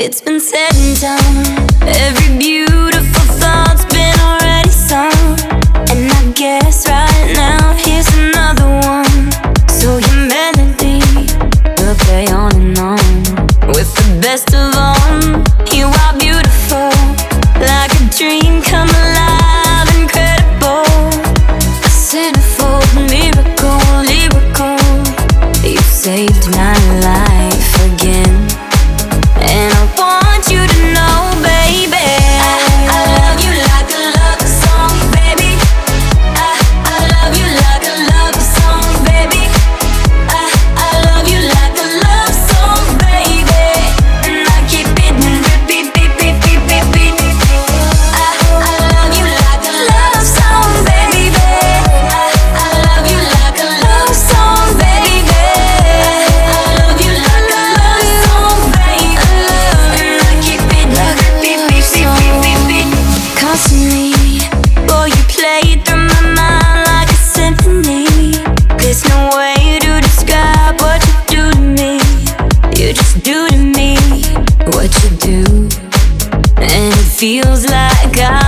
It's been said and done. Every beauty. do to me what you do, and it feels like I.